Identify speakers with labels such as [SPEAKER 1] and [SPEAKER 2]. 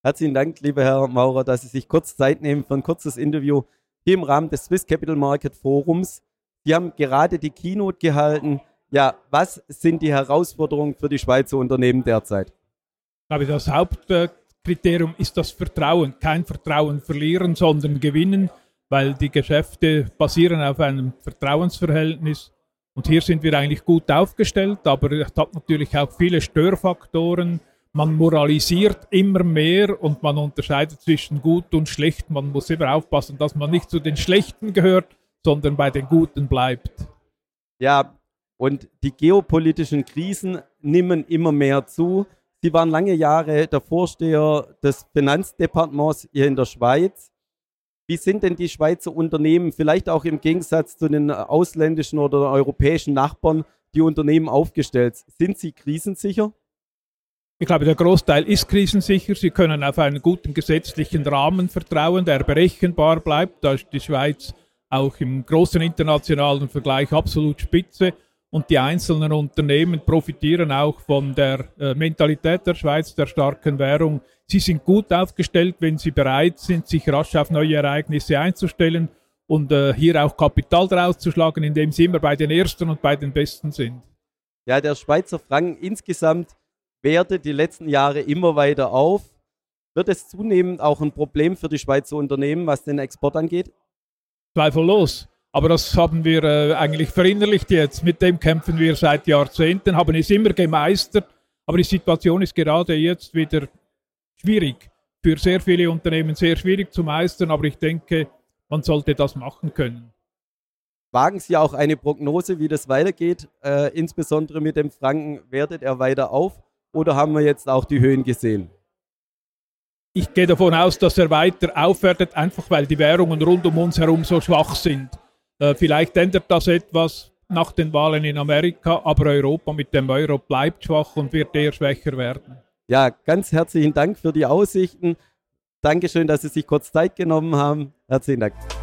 [SPEAKER 1] Herzlichen Dank, lieber Herr Maurer, dass Sie sich kurz Zeit nehmen für ein kurzes Interview hier im Rahmen des Swiss Capital Market Forums. Sie haben gerade die Keynote gehalten. Ja, was sind die Herausforderungen für die Schweizer Unternehmen derzeit?
[SPEAKER 2] Ich glaube, das Hauptkriterium ist das Vertrauen. Kein Vertrauen verlieren, sondern gewinnen, weil die Geschäfte basieren auf einem Vertrauensverhältnis. Und hier sind wir eigentlich gut aufgestellt, aber es hat natürlich auch viele Störfaktoren. Man moralisiert immer mehr und man unterscheidet zwischen gut und schlecht. Man muss immer aufpassen, dass man nicht zu den Schlechten gehört, sondern bei den Guten bleibt.
[SPEAKER 1] Ja, und die geopolitischen Krisen nehmen immer mehr zu. Sie waren lange Jahre der Vorsteher des Finanzdepartements hier in der Schweiz. Wie sind denn die Schweizer Unternehmen, vielleicht auch im Gegensatz zu den ausländischen oder europäischen Nachbarn, die Unternehmen aufgestellt? Sind sie krisensicher?
[SPEAKER 2] Ich glaube, der Großteil ist krisensicher. Sie können auf einen guten gesetzlichen Rahmen vertrauen, der berechenbar bleibt. Da ist die Schweiz auch im großen internationalen Vergleich absolut spitze und die einzelnen Unternehmen profitieren auch von der äh, Mentalität der Schweiz, der starken Währung. Sie sind gut aufgestellt, wenn sie bereit sind, sich rasch auf neue Ereignisse einzustellen und äh, hier auch Kapital draus zu schlagen, indem sie immer bei den Ersten und bei den Besten sind.
[SPEAKER 1] Ja, der Schweizer Franken insgesamt wertet die letzten Jahre immer weiter auf. Wird es zunehmend auch ein Problem für die Schweizer Unternehmen, was den Export angeht?
[SPEAKER 2] Zweifellos. Aber das haben wir äh, eigentlich verinnerlicht jetzt. Mit dem kämpfen wir seit Jahrzehnten, haben es immer gemeistert. Aber die Situation ist gerade jetzt wieder schwierig. Für sehr viele Unternehmen sehr schwierig zu meistern. Aber ich denke, man sollte das machen können.
[SPEAKER 1] Wagen Sie auch eine Prognose, wie das weitergeht? Äh, insbesondere mit dem Franken, wertet er weiter auf? Oder haben wir jetzt auch die Höhen gesehen?
[SPEAKER 2] Ich gehe davon aus, dass er weiter aufwertet, einfach weil die Währungen rund um uns herum so schwach sind. Äh, vielleicht ändert das etwas nach den Wahlen in Amerika, aber Europa mit dem Euro bleibt schwach und wird eher schwächer werden.
[SPEAKER 1] Ja, ganz herzlichen Dank für die Aussichten. Dankeschön, dass Sie sich kurz Zeit genommen haben. Herzlichen Dank.